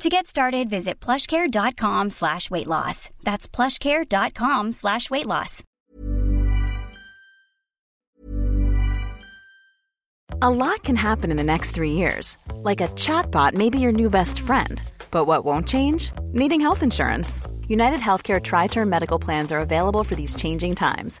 To get started, visit plushcare.com slash weight loss. That's plushcare.com slash weight loss. A lot can happen in the next three years. Like a chatbot may be your new best friend. But what won't change? Needing health insurance. United Healthcare Tri-Term Medical Plans are available for these changing times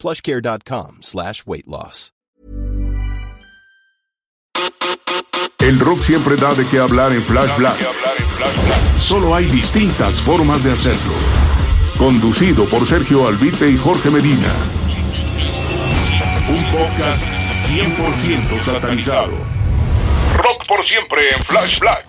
plushcare.com slash weight loss. El rock siempre da de qué hablar en Flash Black. Solo hay distintas formas de hacerlo. Conducido por Sergio Albite y Jorge Medina. Un podcast 100% satanizado. Rock por siempre en Flash Black.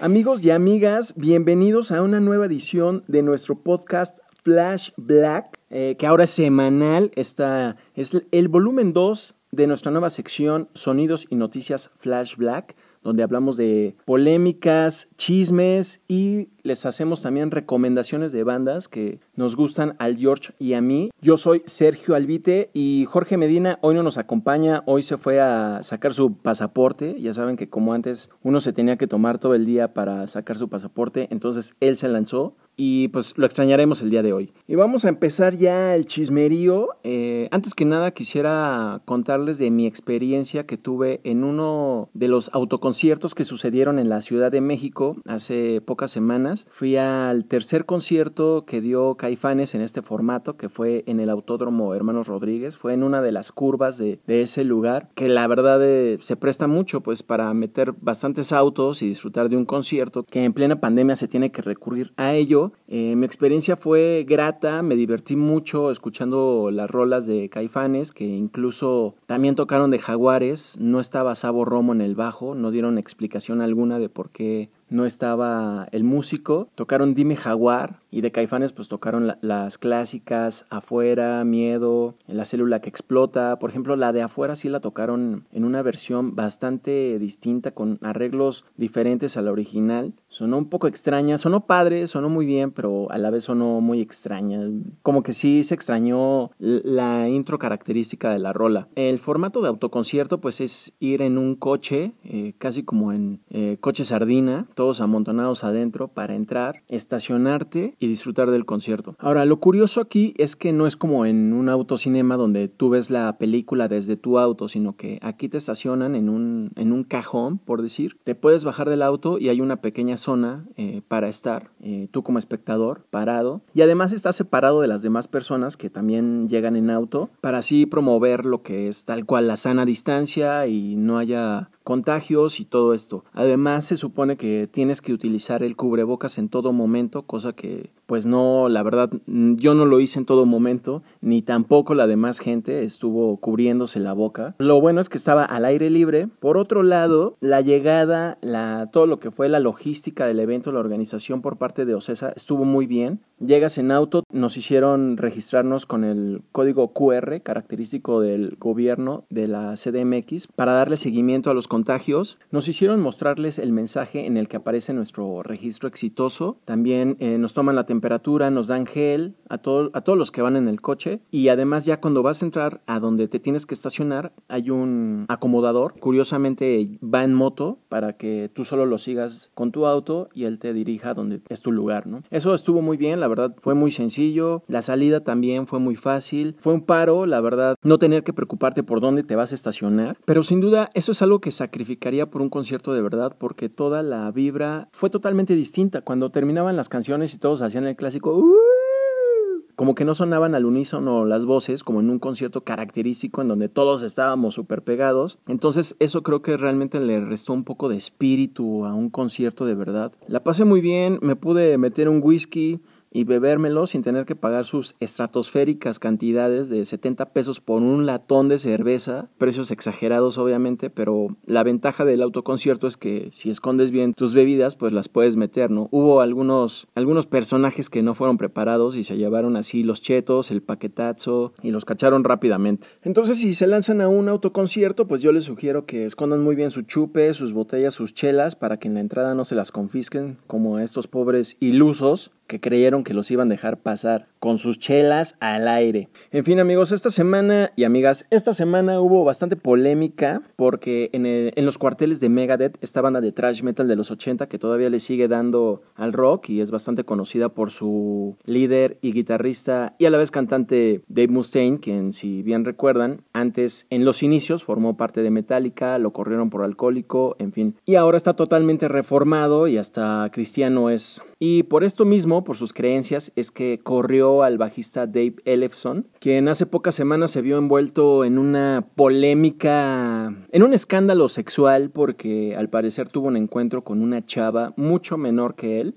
Amigos y amigas, bienvenidos a una nueva edición de nuestro podcast Flash Black, eh, que ahora es semanal. Esta es el volumen 2 de nuestra nueva sección Sonidos y Noticias Flash Black, donde hablamos de polémicas, chismes y les hacemos también recomendaciones de bandas que nos gustan al George y a mí. Yo soy Sergio Albite y Jorge Medina hoy no nos acompaña, hoy se fue a sacar su pasaporte, ya saben que como antes uno se tenía que tomar todo el día para sacar su pasaporte, entonces él se lanzó y pues lo extrañaremos el día de hoy. Y vamos a empezar ya el chismerío. Eh, antes que nada quisiera contarles de mi experiencia que tuve en uno de los autoconciertos que sucedieron en la Ciudad de México hace pocas semanas. Fui al tercer concierto que dio Caifanes en este formato, que fue en el Autódromo Hermanos Rodríguez. Fue en una de las curvas de, ese lugar, que la verdad eh, se presta mucho pues para meter bastantes autos y disfrutar de un concierto, que en plena pandemia se tiene que recurrir a ello eh, mi experiencia fue grata, me divertí mucho escuchando las rolas de Caifanes, que incluso también tocaron de Jaguares, no estaba Sabo Romo en el bajo, no dieron explicación alguna de por qué no estaba el músico. Tocaron Dime Jaguar y de Caifanes pues tocaron las clásicas Afuera, Miedo, La célula que explota. Por ejemplo, la de Afuera sí la tocaron en una versión bastante distinta con arreglos diferentes a la original. Sonó un poco extraña, sonó padre, sonó muy bien, pero a la vez sonó muy extraña. Como que sí se extrañó la intro característica de la rola. El formato de autoconcierto pues es ir en un coche, eh, casi como en eh, coche sardina, todos amontonados adentro para entrar, estacionarte y disfrutar del concierto. Ahora, lo curioso aquí es que no es como en un autocinema donde tú ves la película desde tu auto, sino que aquí te estacionan en un, en un cajón, por decir. Te puedes bajar del auto y hay una pequeña zona eh, para estar, tú como espectador, parado. Y además está separado de las demás personas que también llegan en auto para así promover lo que es tal cual la sana distancia y no haya contagios y todo esto. Además se supone que tienes que utilizar el cubrebocas en todo momento, cosa que pues no, la verdad yo no lo hice en todo momento, ni tampoco la demás gente estuvo cubriéndose la boca. Lo bueno es que estaba al aire libre. Por otro lado, la llegada, todo lo que fue la logística del evento, la organización por parte de Ocesa estuvo muy bien. Llegas en auto, nos hicieron registrarnos con el código QR característico del gobierno de la CDMX para darle seguimiento a los contagios, nos hicieron mostrarles el mensaje en el que aparece nuestro registro exitoso. También eh, nos toman la temperatura, nos dan gel a, a todos los que van en el coche. Y además ya cuando vas a entrar a donde te tienes que estacionar, hay un acomodador. Curiosamente va en moto para que tú solo lo sigas con tu auto y él te dirija donde es tu lugar. ¿no? Eso estuvo muy bien, la verdad fue muy sencillo. La salida también fue muy fácil. Fue un paro, la verdad, no tener que preocuparte por dónde te vas a estacionar. Pero sin duda eso es algo que sacrificaría por un concierto de verdad porque toda la vibra fue totalmente distinta. Cuando terminaban las canciones y todos hacían clásico... Uh", como que no sonaban al unísono las voces, como en un concierto característico en donde todos estábamos súper pegados. Entonces eso creo que realmente le restó un poco de espíritu a un concierto de verdad. La pasé muy bien, me pude meter un whisky, y bebérmelo sin tener que pagar sus estratosféricas cantidades de 70 pesos por un latón de cerveza, precios exagerados obviamente, pero la ventaja del autoconcierto es que si escondes bien tus bebidas, pues las puedes meter, ¿no? Hubo algunos, algunos personajes que no fueron preparados y se llevaron así los chetos, el paquetazo y los cacharon rápidamente. Entonces si se lanzan a un autoconcierto, pues yo les sugiero que escondan muy bien su chupe, sus botellas, sus chelas, para que en la entrada no se las confisquen como a estos pobres ilusos que creyeron que los iban a dejar pasar con sus chelas al aire. En fin amigos, esta semana y amigas, esta semana hubo bastante polémica porque en, los cuarteles de Megadeth, esta banda de thrash metal de los 80 que todavía le sigue dando al rock y es bastante conocida por su líder y guitarrista y a la vez cantante Dave Mustaine, quien si bien recuerdan, antes en los inicios formó parte de Metallica, lo corrieron por alcohólico, en fin, y ahora está totalmente reformado y hasta cristiano es. Y por esto mismo, por sus creencias, es que corrió al bajista Dave Ellefson, quien hace pocas semanas se vio envuelto en una polémica, en un escándalo sexual porque al parecer tuvo un encuentro con una chava mucho menor que él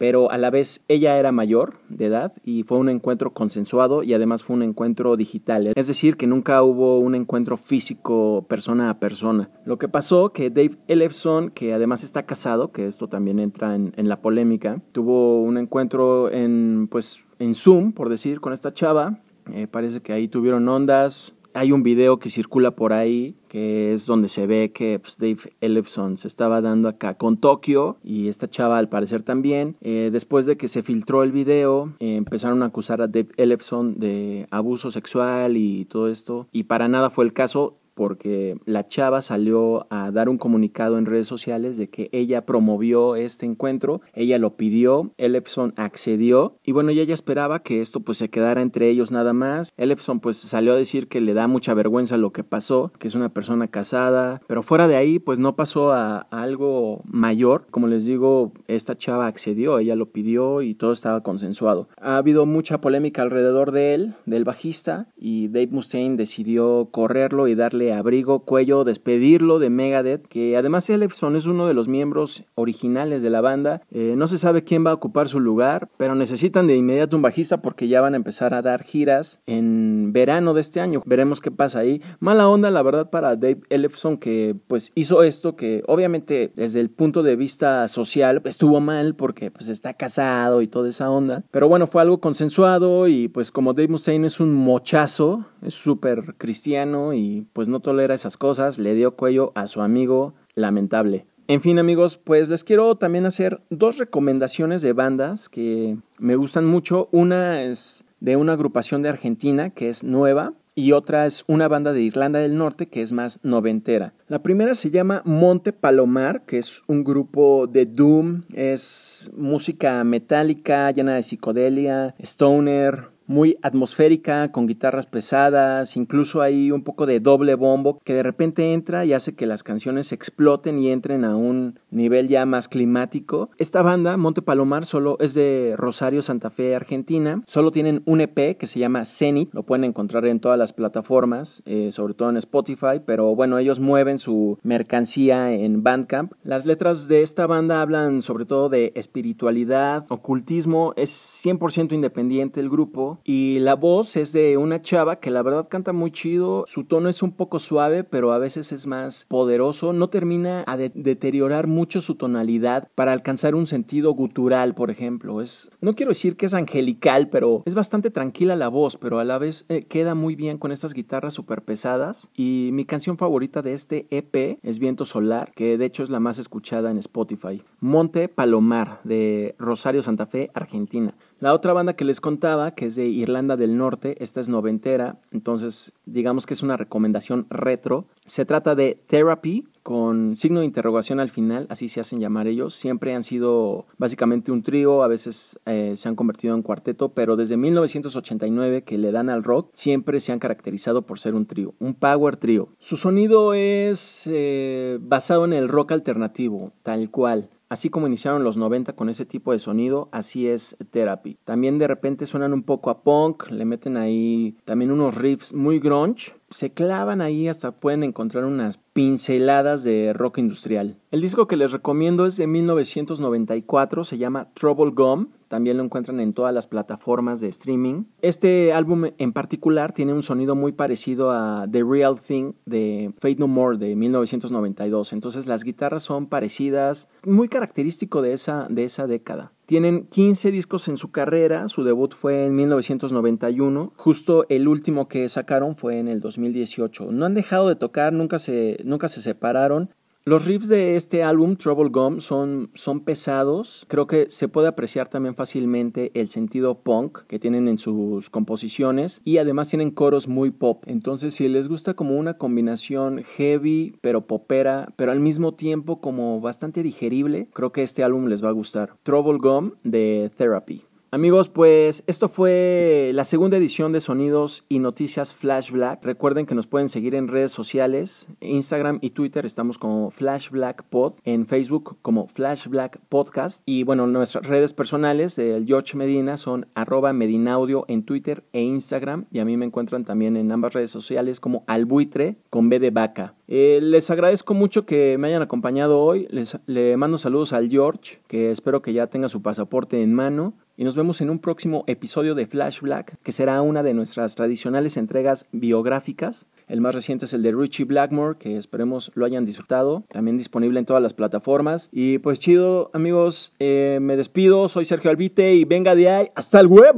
pero a la vez ella era mayor de edad y fue un encuentro consensuado y además fue un encuentro digital, es decir, que nunca hubo un encuentro físico persona a persona. Lo que pasó que Dave Ellefson, que además está casado, que esto también entra en, la polémica, tuvo un encuentro en, pues, en Zoom, por decir, con esta chava, eh, parece que ahí tuvieron ondas, hay un video que circula por ahí que es donde se ve que pues, Dave Ellefson se estaba dando acá con Tokio y esta chava al parecer también. Eh, después de que se filtró el video, empezaron a acusar a Dave Ellefson de abuso sexual y todo esto y para nada fue el caso porque la chava salió a dar un comunicado en redes sociales de que ella promovió este encuentro, ella lo pidió, Ellefson accedió y bueno, ella ya esperaba que esto pues se quedara entre ellos nada más. Ellefson pues salió a decir que le da mucha vergüenza lo que pasó, que es una persona casada, pero fuera de ahí pues no pasó a, a algo mayor. Como les digo, esta chava accedió, ella lo pidió y todo estaba consensuado. Ha habido mucha polémica alrededor de él, del bajista, y Dave Mustaine decidió correrlo y darle abrigo, cuello, despedirlo de Megadeth, que además Ellefson es uno de los miembros originales de la banda. Eh, no se sabe quién va a ocupar su lugar, pero necesitan de inmediato un bajista porque ya van a empezar a dar giras en verano de este año. Veremos qué pasa ahí. Mala onda, la verdad, para Dave Ellefson que pues hizo esto que obviamente desde el punto de vista social estuvo mal porque pues está casado y toda esa onda. Pero bueno, fue algo consensuado y pues como Dave Mustaine es un mochazo, es súper cristiano y pues no tolera esas cosas, le dio cuello a su amigo lamentable. En fin amigos, pues les quiero también hacer dos recomendaciones de bandas que me gustan mucho. Una es de una agrupación de Argentina que es nueva y otra es una banda de Irlanda del Norte que es más noventera. La primera se llama Monte Palomar, que es un grupo de doom, es música metálica llena de psicodelia, stoner, muy atmosférica, con guitarras pesadas, incluso hay un poco de doble bombo que de repente entra y hace que las canciones exploten y entren a un nivel ya más climático. Esta banda, Monte Palomar, solo es de Rosario, Santa Fe, Argentina. Solo tienen un EP que se llama Zenith, lo pueden encontrar en todas las plataformas, eh, sobre todo en Spotify, pero bueno, ellos mueven su mercancía en Bandcamp. Las letras de esta banda hablan sobre todo de espiritualidad, ocultismo, es 100% independiente el grupo y la voz es de una chava que la verdad canta muy chido. Su tono es un poco suave, pero a veces es más poderoso. No termina a deteriorar mucho su tonalidad para alcanzar un sentido gutural, por ejemplo. Es, no quiero decir que es angelical, pero es bastante tranquila la voz, pero a la vez eh, queda muy bien con estas guitarras súper pesadas. Y mi canción favorita de este EP es Viento Solar, que de hecho es la más escuchada en Spotify. Monte Palomar, de Rosario Santa Fe, Argentina. La otra banda que les contaba, que es de Irlanda del Norte, esta es noventera, entonces digamos que es una recomendación retro. Se trata de Therapy, con signo de interrogación al final, así se hacen llamar ellos. Siempre han sido básicamente un trío, a veces eh, se han convertido en cuarteto, pero desde 1989 que le dan al rock, siempre se han caracterizado por ser un trío, un power trío. Su sonido es eh, basado en el rock alternativo, tal cual. Así como iniciaron los 90 con ese tipo de sonido, así es Therapy. También de repente suenan un poco a punk, le meten ahí también unos riffs muy grunge. Se clavan ahí hasta pueden encontrar unas pinceladas de rock industrial. El disco que les recomiendo es de 1994, se llama Trouble Gum también lo encuentran en todas las plataformas de streaming. Este álbum en particular tiene un sonido muy parecido a The Real Thing de Fate No More de 1992. Entonces las guitarras son parecidas, muy característico de esa, de esa década. Tienen 15 discos en su carrera, su debut fue en 1991, justo el último que sacaron fue en el 2018. No han dejado de tocar, nunca se, nunca se separaron los riffs de este álbum, Trouble Gum, son, son pesados. Creo que se puede apreciar también fácilmente el sentido punk que tienen en sus composiciones y además tienen coros muy pop. Entonces, si les gusta como una combinación heavy pero popera, pero al mismo tiempo como bastante digerible, creo que este álbum les va a gustar. Trouble Gum de Therapy. Amigos, pues esto fue la segunda edición de Sonidos y Noticias Flash Black. Recuerden que nos pueden seguir en redes sociales, Instagram y Twitter. Estamos como Flash Black Pod, en Facebook como Flash Black Podcast. Y bueno, nuestras redes personales del George Medina son arroba Medinaudio en Twitter e Instagram. Y a mí me encuentran también en ambas redes sociales como Albuitre con B de vaca. Eh, les agradezco mucho que me hayan acompañado hoy, les le mando saludos al George, que espero que ya tenga su pasaporte en mano y nos vemos en un próximo episodio de Flash Black, que será una de nuestras tradicionales entregas biográficas. El más reciente es el de Richie Blackmore, que esperemos lo hayan disfrutado. También disponible en todas las plataformas. Y pues chido, amigos, eh, me despido. Soy Sergio Albite y venga de ahí. ¡Hasta el web!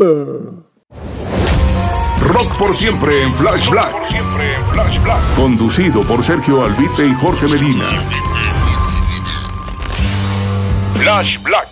Rock por siempre en Flash Black. Conducido por Sergio Albite y Jorge Medina. Flash Black.